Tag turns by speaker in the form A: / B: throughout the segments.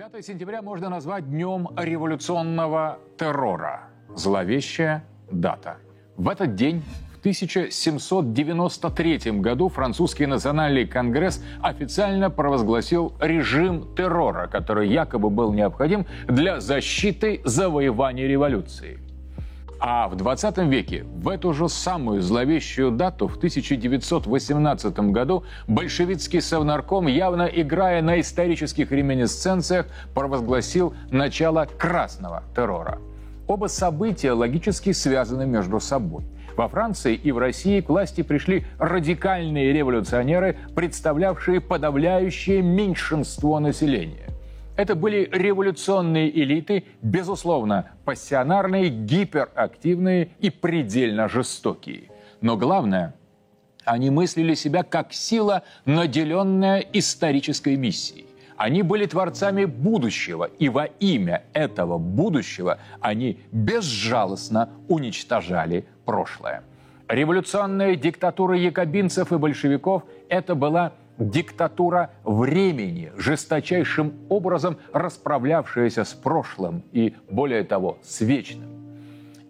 A: 5 сентября можно назвать днем революционного террора. Зловещая дата. В этот день в 1793 году французский национальный конгресс официально провозгласил режим террора, который якобы был необходим для защиты завоевания революции. А в 20 веке, в эту же самую зловещую дату, в 1918 году, большевистский совнарком, явно играя на исторических реминесценциях, провозгласил начало красного террора. Оба события логически связаны между собой. Во Франции и в России к власти пришли радикальные революционеры, представлявшие подавляющее меньшинство населения. Это были революционные элиты, безусловно, пассионарные, гиперактивные и предельно жестокие. Но главное, они мыслили себя как сила, наделенная исторической миссией. Они были творцами будущего, и во имя этого будущего они безжалостно уничтожали прошлое. Революционная диктатура якобинцев и большевиков – это была диктатура времени, жесточайшим образом расправлявшаяся с прошлым и, более того, с вечным.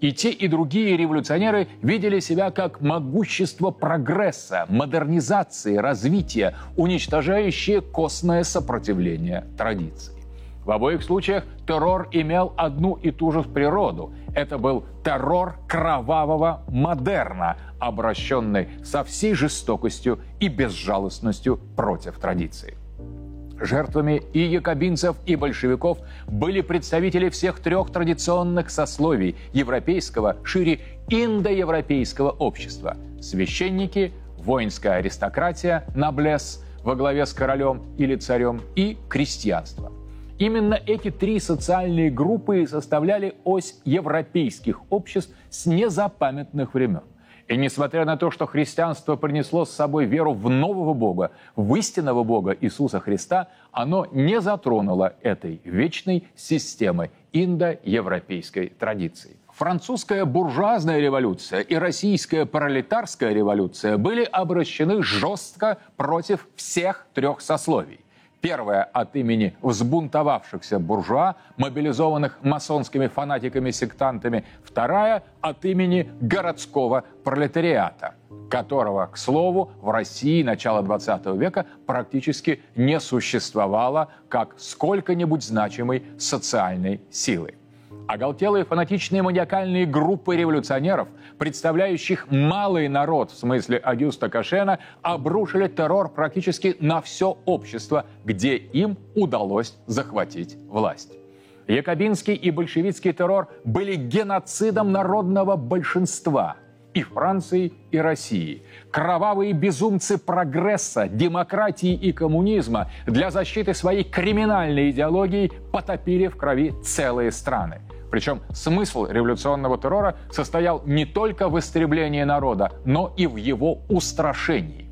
A: И те, и другие революционеры видели себя как могущество прогресса, модернизации, развития, уничтожающее костное сопротивление традиций. В обоих случаях террор имел одну и ту же природу. Это был террор кровавого модерна, обращенный со всей жестокостью и безжалостностью против традиции. Жертвами и якобинцев, и большевиков были представители всех трех традиционных сословий европейского, шире индоевропейского общества. Священники, воинская аристократия, наблес во главе с королем или царем и крестьянство – Именно эти три социальные группы составляли ось европейских обществ с незапамятных времен. И несмотря на то, что христианство принесло с собой веру в нового Бога, в истинного Бога Иисуса Христа, оно не затронуло этой вечной системы индоевропейской традиции. Французская буржуазная революция и российская пролетарская революция были обращены жестко против всех трех сословий. Первая от имени взбунтовавшихся буржуа, мобилизованных масонскими фанатиками-сектантами. Вторая от имени городского пролетариата, которого, к слову, в России начала 20 века практически не существовало как сколько-нибудь значимой социальной силы. Оголтелые фанатичные маниакальные группы революционеров, представляющих малый народ, в смысле Агюста Кашена, обрушили террор практически на все общество, где им удалось захватить власть. Якобинский и большевистский террор были геноцидом народного большинства и Франции, и России. Кровавые безумцы прогресса, демократии и коммунизма для защиты своей криминальной идеологии потопили в крови целые страны – причем смысл революционного террора состоял не только в истреблении народа, но и в его устрашении.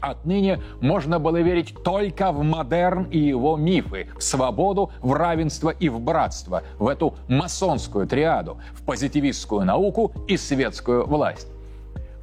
A: Отныне можно было верить только в модерн и его мифы, в свободу, в равенство и в братство, в эту масонскую триаду, в позитивистскую науку и светскую власть.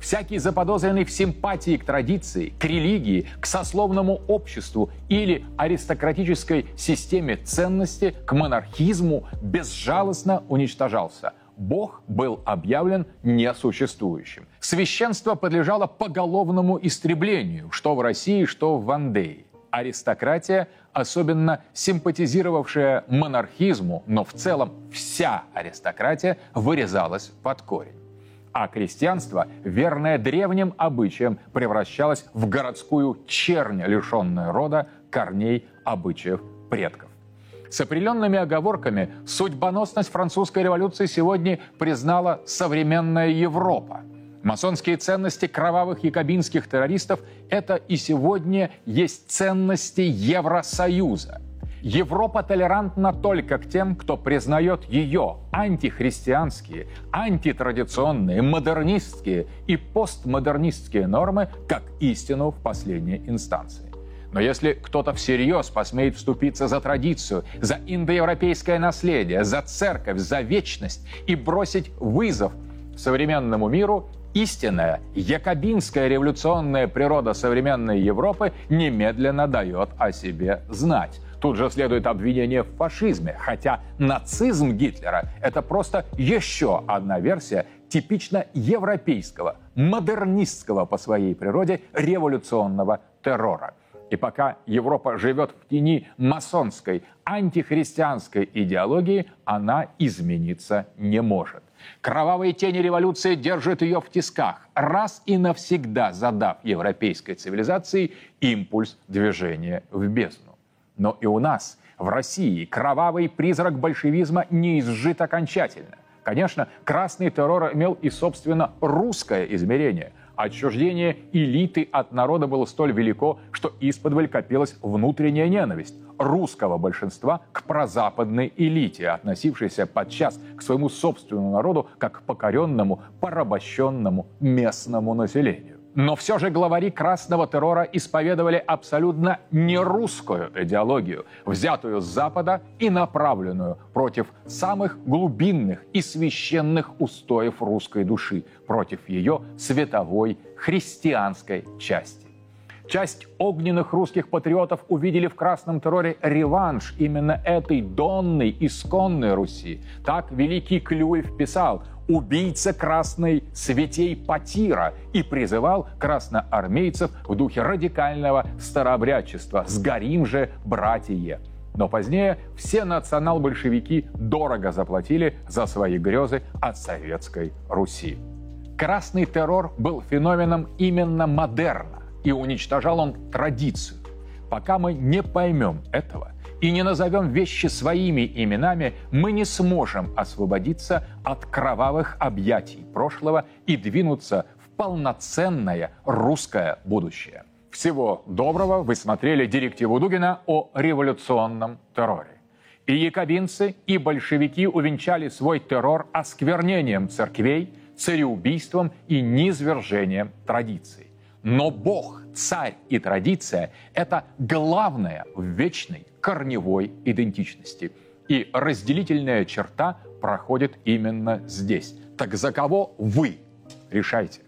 A: Всякий заподозренный в симпатии к традиции, к религии, к сословному обществу или аристократической системе ценности, к монархизму безжалостно уничтожался. Бог был объявлен несуществующим. Священство подлежало поголовному истреблению, что в России, что в Вандее аристократия, особенно симпатизировавшая монархизму, но в целом вся аристократия вырезалась под корень а крестьянство, верное древним обычаям, превращалось в городскую чернь, лишенную рода, корней, обычаев предков. С определенными оговорками судьбоносность французской революции сегодня признала современная Европа. Масонские ценности кровавых якобинских террористов – это и сегодня есть ценности Евросоюза – Европа толерантна только к тем, кто признает ее антихристианские, антитрадиционные, модернистские и постмодернистские нормы как истину в последней инстанции. Но если кто-то всерьез посмеет вступиться за традицию, за индоевропейское наследие, за церковь, за вечность и бросить вызов современному миру, истинная якобинская революционная природа современной Европы немедленно дает о себе знать Тут же следует обвинение в фашизме, хотя нацизм Гитлера – это просто еще одна версия типично европейского, модернистского по своей природе революционного террора. И пока Европа живет в тени масонской, антихристианской идеологии, она измениться не может. Кровавые тени революции держат ее в тисках, раз и навсегда задав европейской цивилизации импульс движения в бездну. Но и у нас, в России, кровавый призрак большевизма не изжит окончательно. Конечно, красный террор имел и, собственно, русское измерение – Отчуждение элиты от народа было столь велико, что исподволь копилась внутренняя ненависть русского большинства к прозападной элите, относившейся подчас к своему собственному народу как к покоренному, порабощенному местному населению. Но все же главари красного террора исповедовали абсолютно нерусскую идеологию, взятую с Запада и направленную против самых глубинных и священных устоев русской души, против ее световой христианской части. Часть огненных русских патриотов увидели в красном терроре реванш именно этой донной исконной Руси. Так великий Клюев писал убийца красной святей Патира и призывал красноармейцев в духе радикального старообрядчества «Сгорим же, братья!» Но позднее все национал-большевики дорого заплатили за свои грезы от советской Руси. Красный террор был феноменом именно модерна, и уничтожал он традицию. Пока мы не поймем этого, и не назовем вещи своими именами, мы не сможем освободиться от кровавых объятий прошлого и двинуться в полноценное русское будущее. Всего доброго. Вы смотрели директиву Дугина о революционном терроре. И якобинцы, и большевики увенчали свой террор осквернением церквей, цареубийством и низвержением традиций. Но Бог, царь и традиция – это главное в вечной корневой идентичности. И разделительная черта проходит именно здесь. Так за кого вы решайте?